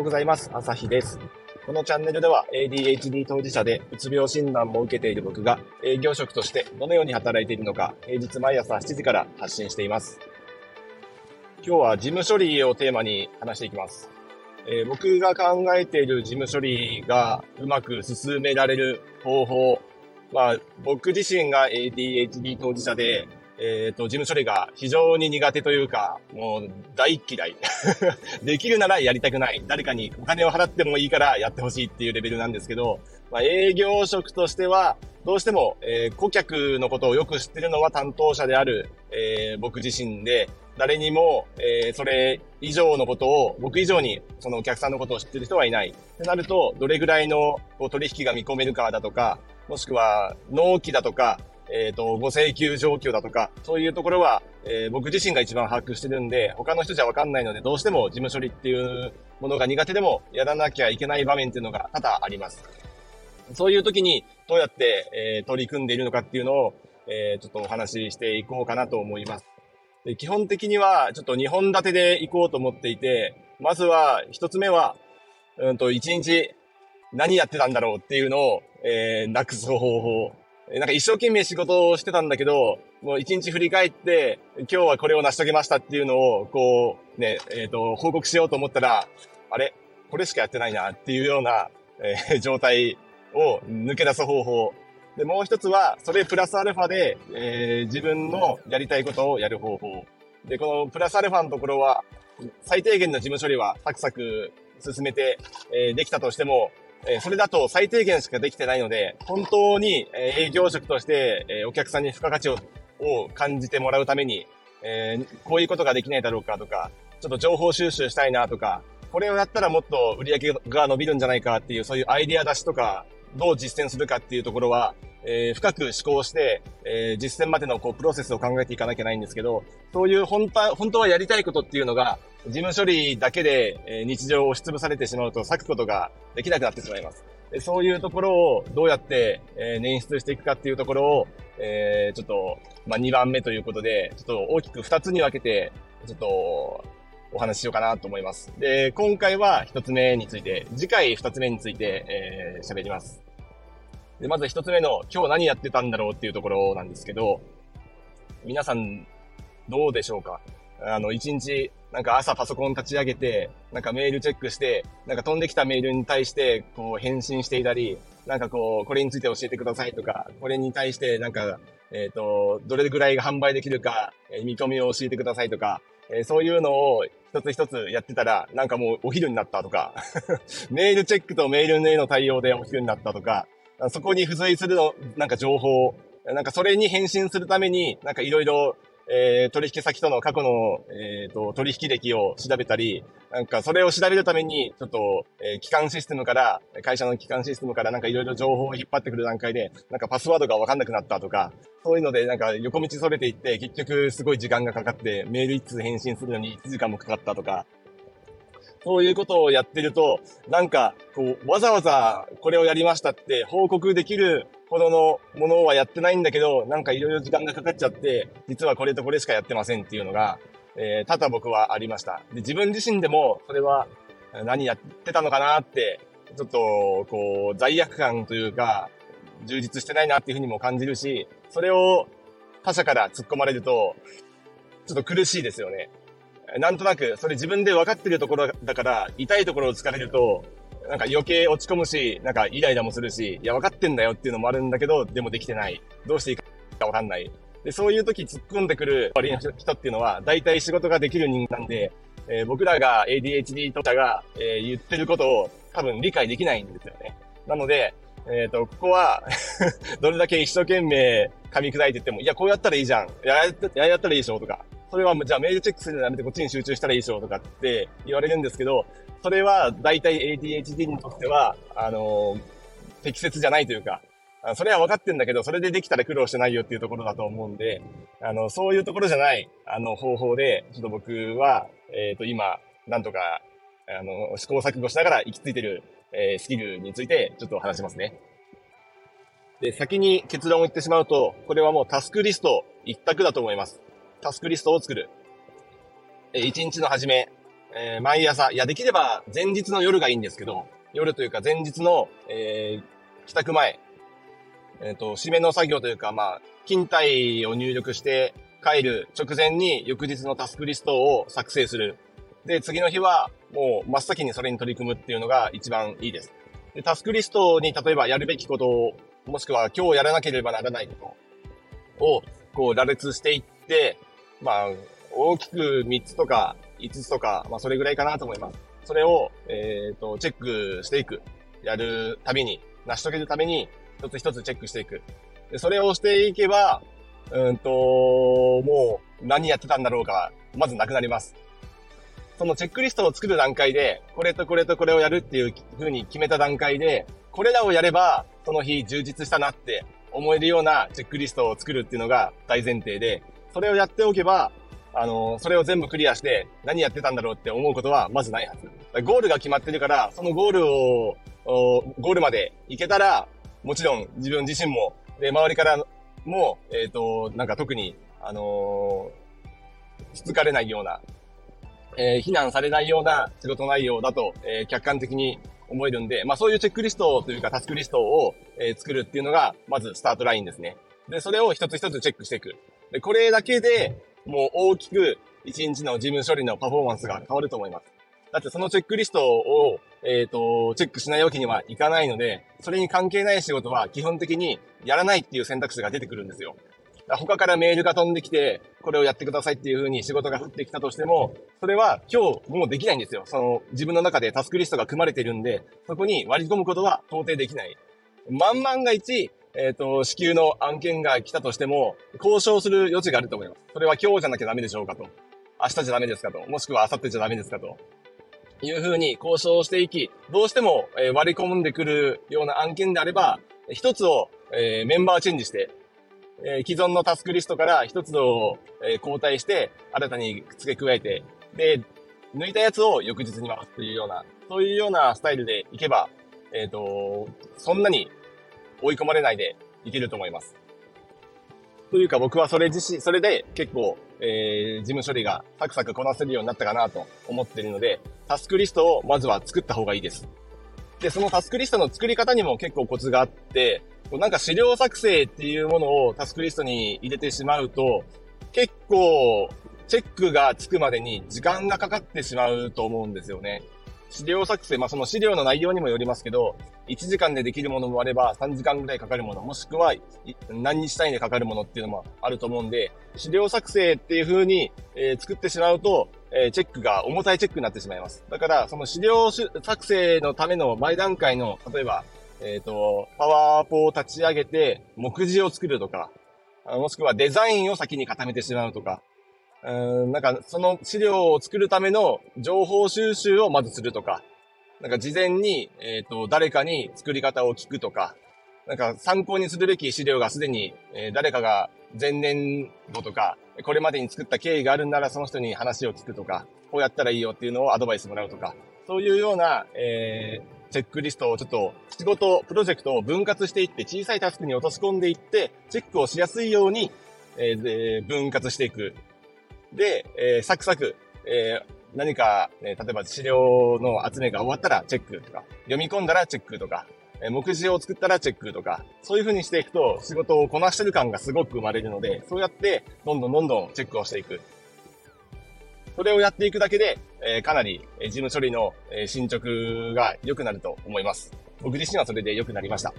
ようございます。朝日です。このチャンネルでは ADHD 当事者でうつ病診断も受けている僕が営業職としてどのように働いているのか平日毎朝7時から発信しています。今日は事務処理をテーマに話していきます。えー、僕が考えている事務処理がうまく進められる方法は、僕自身が ADHD 当事者でえっ、ー、と、事務処理が非常に苦手というか、もう大嫌い。できるならやりたくない。誰かにお金を払ってもいいからやってほしいっていうレベルなんですけど、まあ、営業職としては、どうしても、えー、顧客のことをよく知ってるのは担当者である、えー、僕自身で、誰にも、えー、それ以上のことを、僕以上にそのお客さんのことを知ってる人はいない。ってなると、どれぐらいのこう取引が見込めるかだとか、もしくは納期だとか、えっ、ー、と、ご請求状況だとか、そういうところは、えー、僕自身が一番把握してるんで、他の人じゃわかんないので、どうしても事務処理っていうものが苦手でもやらなきゃいけない場面っていうのが多々あります。そういう時にどうやって、えー、取り組んでいるのかっていうのを、え、ちょっとお話ししていこうかなと思います。で基本的には、ちょっと2本立てで行こうと思っていて、まずは、一つ目は、うんと、一日何やってたんだろうっていうのを、えー、なくす方法なんか一生懸命仕事をしてたんだけど、もう一日振り返って、今日はこれを成し遂げましたっていうのを、こう、ね、えっ、ー、と、報告しようと思ったら、あれ？これしかやってないなっていうような、えー、状態を抜け出す方法。で、もう一つは、それプラスアルファで、えー、自分のやりたいことをやる方法。で、このプラスアルファのところは、最低限の事務処理はサクサク進めて、えー、できたとしても、えそれだと最低限しかできてないので、本当に、え営業職として、えお客さんに付加価値をを感じてもらうために、えー、こういうことができないだろうかとか、ちょっと情報収集したいなとか、これをやったらもっと売り上げが伸びるんじゃないかっていう、そういうアイディア出しとか、どう実践するかっていうところは、えー、深く思考して、えー、実践までのこうプロセスを考えていかなきゃないんですけど、そういう本当、本当はやりたいことっていうのが、事務処理だけで、え、日常を押しつぶされてしまうと割くことができなくなってしまいます。でそういうところをどうやって、え、捻出していくかっていうところを、えー、ちょっと、まあ、2番目ということで、ちょっと大きく2つに分けて、ちょっと、お話ししようかなと思います。で、今回は1つ目について、次回2つ目について、えー、喋ります。で、まず1つ目の、今日何やってたんだろうっていうところなんですけど、皆さん、どうでしょうか？あの、1日なんか朝パソコン立ち上げて、なんかメールチェックして、なんか飛んできたメールに対して、こう返信していたり、なんかこう、これについて教えてくださいとか、これに対してなんか、えっ、ー、と、どれぐらい販売できるか、え見込みを教えてくださいとか、えー、そういうのを一つ一つやってたら、なんかもうお昼になったとか、メールチェックとメールへの対応でお昼になったとか、そこに付随するの、なんか情報、なんかそれに返信するために、なんかいろいろえー、取引先との過去の、えっ、ー、と、取引歴を調べたり、なんかそれを調べるために、ちょっと、えー、機関システムから、会社の機関システムからなんかいろいろ情報を引っ張ってくる段階で、なんかパスワードがわかんなくなったとか、そういうのでなんか横道それていって、結局すごい時間がかかって、メール一通返信するのに1時間もかかったとか、そういうことをやってると、なんか、こう、わざわざこれをやりましたって報告できるほどのものはやってないんだけど、なんかいろいろ時間がかかっちゃって、実はこれとこれしかやってませんっていうのが、えー、多々僕はありました。で、自分自身でも、それは何やってたのかなって、ちょっと、こう、罪悪感というか、充実してないなっていうふうにも感じるし、それを他者から突っ込まれると、ちょっと苦しいですよね。なんとなく、それ自分で分かってるところだから、痛いところを突かれると、なんか余計落ち込むし、なんかイライラもするし、いや、分かってんだよっていうのもあるんだけど、でもできてない。どうしていいか分かんない。で、そういう時突っ込んでくる悪い人っていうのは、大体仕事ができる人間なんで、えー、僕らが ADHD とかが、えー、言ってることを多分理解できないんですよね。なので、えっ、ー、と、ここは どれだけ一生懸命噛み砕いてっても、いや、こうやったらいいじゃん。やややったらいいでしょとか。それは、じゃあメールチェックするのやめてこっちに集中したらいいでしょうとかって言われるんですけど、それは大体 ADHD にとっては、あのー、適切じゃないというか、それは分かってんだけど、それでできたら苦労してないよっていうところだと思うんで、あの、そういうところじゃない、あの、方法で、ちょっと僕は、えっ、ー、と、今、なんとか、あの、試行錯誤しながら行き着いてる、えー、スキルについて、ちょっと話しますね。で、先に結論を言ってしまうと、これはもうタスクリスト一択だと思います。タスクリストを作る。え、一日の始め、えー、毎朝、いや、できれば前日の夜がいいんですけど、夜というか前日の、えー、帰宅前、えっ、ー、と、締めの作業というか、まあ、勤怠を入力して帰る直前に翌日のタスクリストを作成する。で、次の日はもう真っ先にそれに取り組むっていうのが一番いいです。で、タスクリストに例えばやるべきことを、もしくは今日やらなければならないことを、こう羅列していって、まあ、大きく3つとか5つとか、まあそれぐらいかなと思います。それを、えっ、ー、と、チェックしていく。やるたびに、成し遂げるために、一つ一つチェックしていく。で、それをしていけば、うんと、もう何やってたんだろうか、まずなくなります。そのチェックリストを作る段階で、これとこれとこれをやるっていう風に決めた段階で、これらをやれば、その日充実したなって思えるようなチェックリストを作るっていうのが大前提で、それをやっておけば、あの、それを全部クリアして何やってたんだろうって思うことはまずないはず。ゴールが決まってるから、そのゴールを、ゴールまで行けたら、もちろん自分自身も、で、周りからも、えっ、ー、と、なんか特に、あのー、つつかれないような、えー、非難されないような仕事内容だと、えー、客観的に思えるんで、まあそういうチェックリストというかタスクリストを、えー、作るっていうのが、まずスタートラインですね。で、それを一つ一つチェックしていく。で、これだけでもう大きく一日の事務処理のパフォーマンスが変わると思います。だってそのチェックリストを、えっ、ー、と、チェックしないわけにはいかないので、それに関係ない仕事は基本的にやらないっていう選択肢が出てくるんですよ。他からメールが飛んできて、これをやってくださいっていう風に仕事が降ってきたとしても、それは今日もうできないんですよ。その自分の中でタスクリストが組まれてるんで、そこに割り込むことは到底できない。万々が一、えっ、ー、と、支給の案件が来たとしても、交渉する余地があると思います。それは今日じゃなきゃダメでしょうかと。明日じゃダメですかと。もしくは明後日じゃダメですかと。いうふうに交渉していき、どうしても、割り込んでくるような案件であれば、一つを、メンバーチェンジして、既存のタスクリストから一つを、交代して、新たに付け加えて、で、抜いたやつを翌日に回すというような、そういうようなスタイルでいけば、えっ、ー、と、そんなに追い込まれないでいけると思います。というか僕はそれ自身、それで結構、えー、事務処理がサクサクこなせるようになったかなと思ってるので、タスクリストをまずは作った方がいいです。で、そのタスクリストの作り方にも結構コツがあって、なんか資料作成っていうものをタスクリストに入れてしまうと、結構チェックがつくまでに時間がかかってしまうと思うんですよね。資料作成、まあその資料の内容にもよりますけど、1時間でできるものもあれば、3時間ぐらいかかるもの、もしくは何日単位でかかるものっていうのもあると思うんで、資料作成っていう風に、えー、作ってしまうと、えー、チェックが重たいチェックになってしまいます。だから、その資料作成のための前段階の、例えば、えっ、ー、と、パワーポを立ち上げて、目次を作るとか、もしくはデザインを先に固めてしまうとか、うん、なんか、その資料を作るための情報収集をまずするとか、なんか事前に、えっ、ー、と、誰かに作り方を聞くとか、なんか参考にするべき資料がすでに、えー、誰かが前年度とか、これまでに作った経緯があるならその人に話を聞くとか、こうやったらいいよっていうのをアドバイスもらうとか、そういうような、えー、チェックリストをちょっと仕事、プロジェクトを分割していって小さいタスクに落とし込んでいって、チェックをしやすいように、えー、分割していく。で、えー、サクサク、えー、何か、ね、例えば資料の集めが終わったらチェックとか、読み込んだらチェックとか、え目次を作ったらチェックとか、そういう風にしていくと仕事をこなしてる感がすごく生まれるので、そうやってどんどんどんどんチェックをしていく。それをやっていくだけで、えー、かなり事務処理の進捗が良くなると思います。僕自身はそれで良くなりました。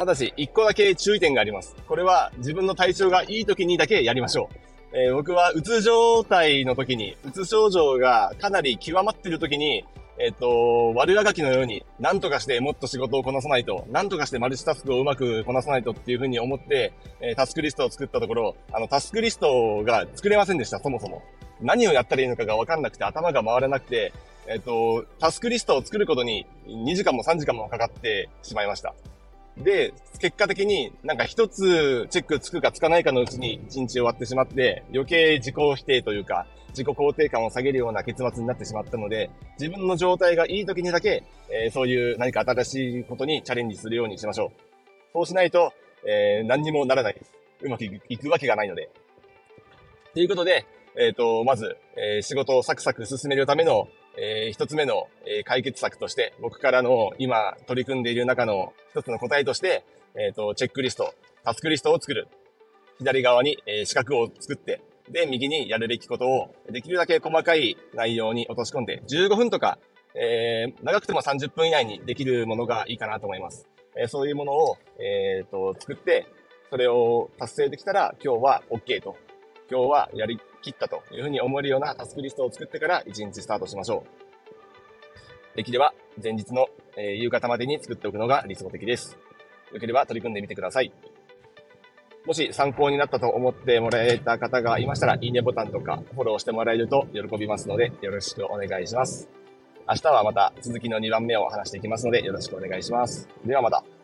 ただし、一個だけ注意点があります。これは自分の体調がいい時にだけやりましょう。えー、僕はうつ状態の時に、うつ症状がかなり極まってる時に、えっ、ー、と、悪あがきのように、何とかしてもっと仕事をこなさないと、何とかしてマルチタスクをうまくこなさないとっていうふうに思って、えー、タスクリストを作ったところ、あの、タスクリストが作れませんでした、そもそも。何をやったらいいのかがわかんなくて、頭が回らなくて、えっ、と、タスクリストを作ることに2時間も3時間もかかってしまいました。で、結果的になんか一つチェックつくかつかないかのうちに一日終わってしまって、余計自己否定というか、自己肯定感を下げるような結末になってしまったので、自分の状態がいい時にだけ、えー、そういう何か新しいことにチャレンジするようにしましょう。そうしないと、えー、何にもならないです。うまくいくわけがないので。ということで、えっ、と、まず、えー仕事をサクサク進めるための、えー一つ目の、えー解決策として、僕からの今取り組んでいる中の一つの答えとして、えっ、と、チェックリスト、タスクリストを作る。左側に、えー四角を作って、で、右にやるべきことを、できるだけ細かい内容に落とし込んで、15分とか、えー長くても30分以内にできるものがいいかなと思います。えーそういうものを、えっ、と、作って、それを達成できたら、今日は OK と。今日はやりきったというふうに思えるようなタスクリストを作ってから1日スタートしましょう。できれば、前日の、え夕方までに作っておくのが理想的です。よければ取り組んでみてください。もし参考になったと思ってもらえた方がいましたら、いいねボタンとかフォローしてもらえると喜びますので、よろしくお願いします。明日はまた続きの2番目を話していきますので、よろしくお願いします。ではまた。